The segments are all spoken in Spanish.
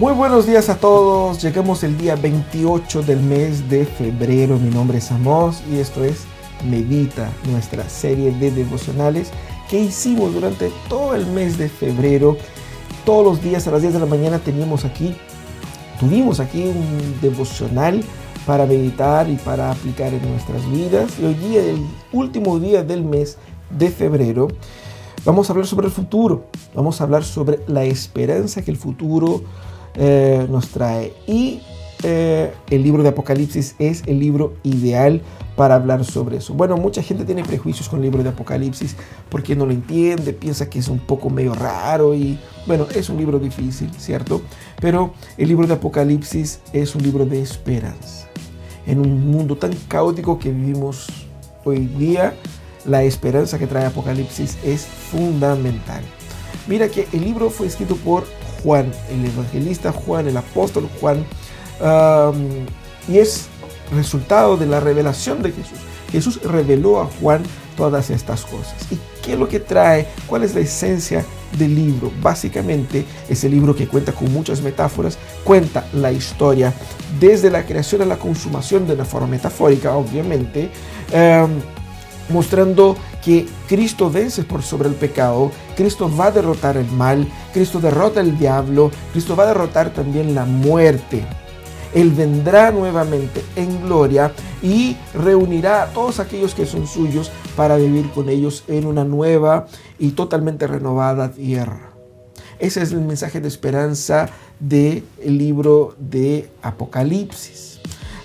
Muy buenos días a todos. Llegamos el día 28 del mes de febrero. Mi nombre es Amos y esto es Medita, nuestra serie de devocionales que hicimos durante todo el mes de febrero. Todos los días a las 10 de la mañana teníamos aquí, tuvimos aquí un devocional para meditar y para aplicar en nuestras vidas. Y hoy día, el último día del mes de febrero, vamos a hablar sobre el futuro. Vamos a hablar sobre la esperanza que el futuro eh, nos trae. Y eh, el libro de Apocalipsis es el libro ideal para hablar sobre eso. Bueno, mucha gente tiene prejuicios con el libro de Apocalipsis porque no lo entiende, piensa que es un poco medio raro y bueno, es un libro difícil, ¿cierto? Pero el libro de Apocalipsis es un libro de esperanza. En un mundo tan caótico que vivimos hoy día, la esperanza que trae Apocalipsis es fundamental. Mira que el libro fue escrito por Juan, el evangelista Juan, el apóstol Juan, y es resultado de la revelación de Jesús. Jesús reveló a Juan todas estas cosas. ¿Y qué es lo que trae? ¿Cuál es la esencia del libro? Básicamente es el libro que cuenta con muchas metáforas, cuenta la historia desde la creación a la consumación de una forma metafórica, obviamente, mostrando que Cristo vence por sobre el pecado, Cristo va a derrotar el mal, Cristo derrota el diablo, Cristo va a derrotar también la muerte. Él vendrá nuevamente en gloria y reunirá a todos aquellos que son suyos para vivir con ellos en una nueva y totalmente renovada tierra. Ese es el mensaje de esperanza del libro de Apocalipsis.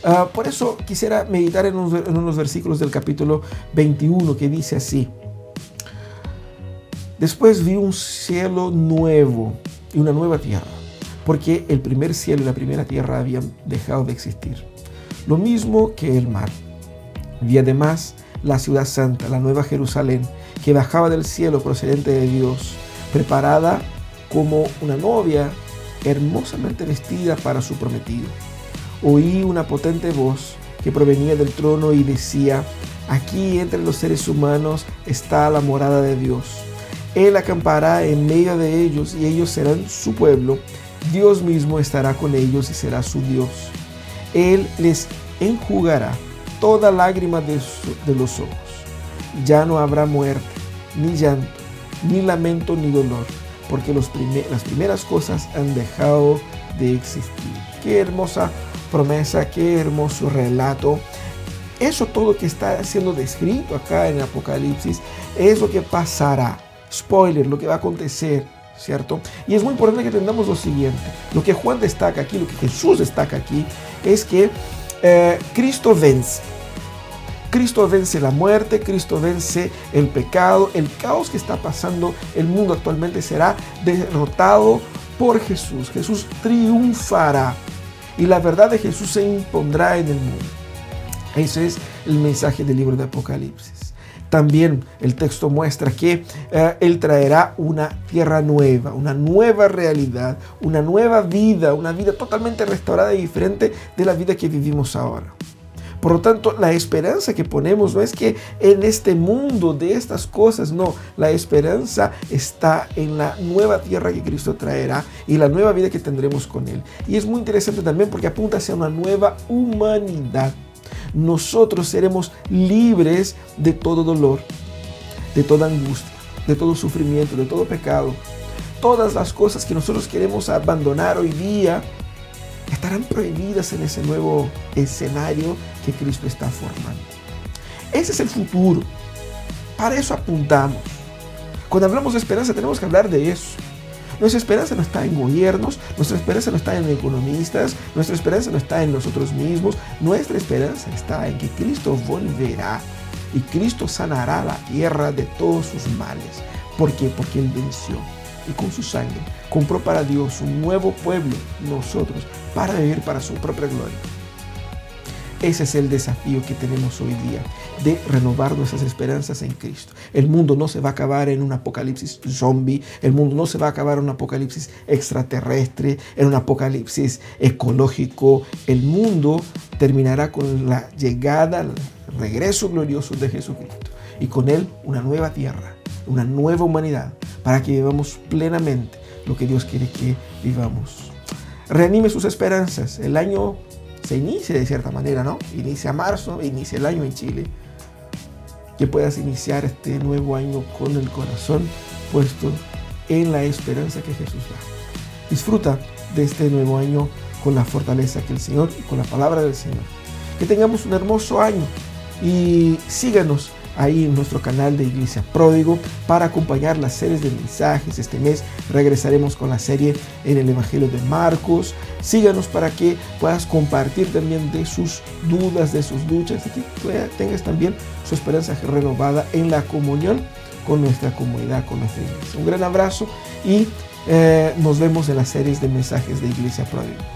Ah, por eso quisiera meditar en unos, versículos del capítulo 21 que dice así. Después vi un cielo nuevo y una nueva tierra, porque el primer cielo y la primera tierra habían dejado de existir. Lo mismo que el mar. Vi además la ciudad santa, la nueva Jerusalén, que bajaba del cielo procedente de Dios, preparada como una novia hermosamente vestida para su prometido oí una potente voz que provenía del trono y decía, aquí entre los seres humanos está la morada de Dios. Él acampará en medio de ellos y ellos serán su pueblo. Dios mismo estará con ellos y será su Dios. Él les enjugará toda lágrima de, los ojos. Ya no habrá muerte, ni llanto, ni lamento, ni dolor, porque las primeras cosas han dejado de existir. Qué hermosa promesa, qué hermoso relato. Eso todo que está siendo descrito acá en Apocalipsis es lo que pasará. Spoiler, lo que va a acontecer, ¿cierto? Y es muy importante que entendamos lo siguiente. Lo que Juan destaca aquí, lo que Jesús destaca aquí, es que eh, Cristo vence. Cristo vence la muerte, Cristo vence el pecado, el caos que está pasando el mundo actualmente será derrotado por Jesús. Jesús triunfará y la verdad de Jesús se impondrá en el mundo. Ese es el mensaje del libro de Apocalipsis. También el texto muestra que eh, Él traerá una tierra nueva, una nueva realidad, una nueva vida, una vida totalmente restaurada y diferente de la vida que vivimos ahora. Por lo tanto, la esperanza que ponemos no es que en este mundo de estas cosas, no, la esperanza está en la nueva tierra que Cristo traerá y la nueva vida que tendremos con Él. Y es muy interesante también porque apunta hacia una nueva humanidad. Nosotros seremos libres de todo dolor, de toda angustia, de todo sufrimiento, de todo pecado. Todas las cosas que nosotros queremos abandonar hoy día estarán prohibidas en ese nuevo escenario que Cristo está formando. Ese es el futuro. Para eso apuntamos. Cuando hablamos de esperanza tenemos que hablar de eso. Nuestra esperanza no está en gobiernos, nuestra esperanza no está en economistas, nuestra esperanza no está en nosotros mismos, nuestra esperanza está en que Cristo volverá y Cristo sanará la tierra de todos sus males. ¿Por qué? Porque Él venció y con su sangre compró para Dios un nuevo pueblo, nosotros, para vivir para su propia gloria. Ese es el desafío que tenemos hoy día, de renovar nuestras esperanzas en Cristo. El mundo no se va a acabar en un apocalipsis zombie, el mundo no se va a acabar en un apocalipsis extraterrestre, en un apocalipsis ecológico. El mundo terminará con la llegada, el regreso glorioso de Jesucristo y con él una nueva tierra, una nueva humanidad, para que vivamos plenamente lo que Dios quiere que vivamos. reanime sus esperanzas. El año se inicia de cierta manera, ¿no? Inicia marzo, inicia el año en Chile. Que puedas iniciar este nuevo año con el corazón puesto en la esperanza que Jesús da. Disfruta de este nuevo año con la fortaleza que el Señor y con la palabra del Señor. Que tengamos un hermoso año y síganos ahí en nuestro canal de Iglesia Pródigo para acompañar las series de mensajes. Este mes regresaremos con la serie en el Evangelio de Marcos. Síganos para que puedas compartir también de sus dudas, de sus luchas y que tengas también su esperanza renovada en la comunión con nuestra comunidad, con nuestra iglesia. Un gran abrazo y eh, nos vemos en las series de mensajes de Iglesia Pródigo.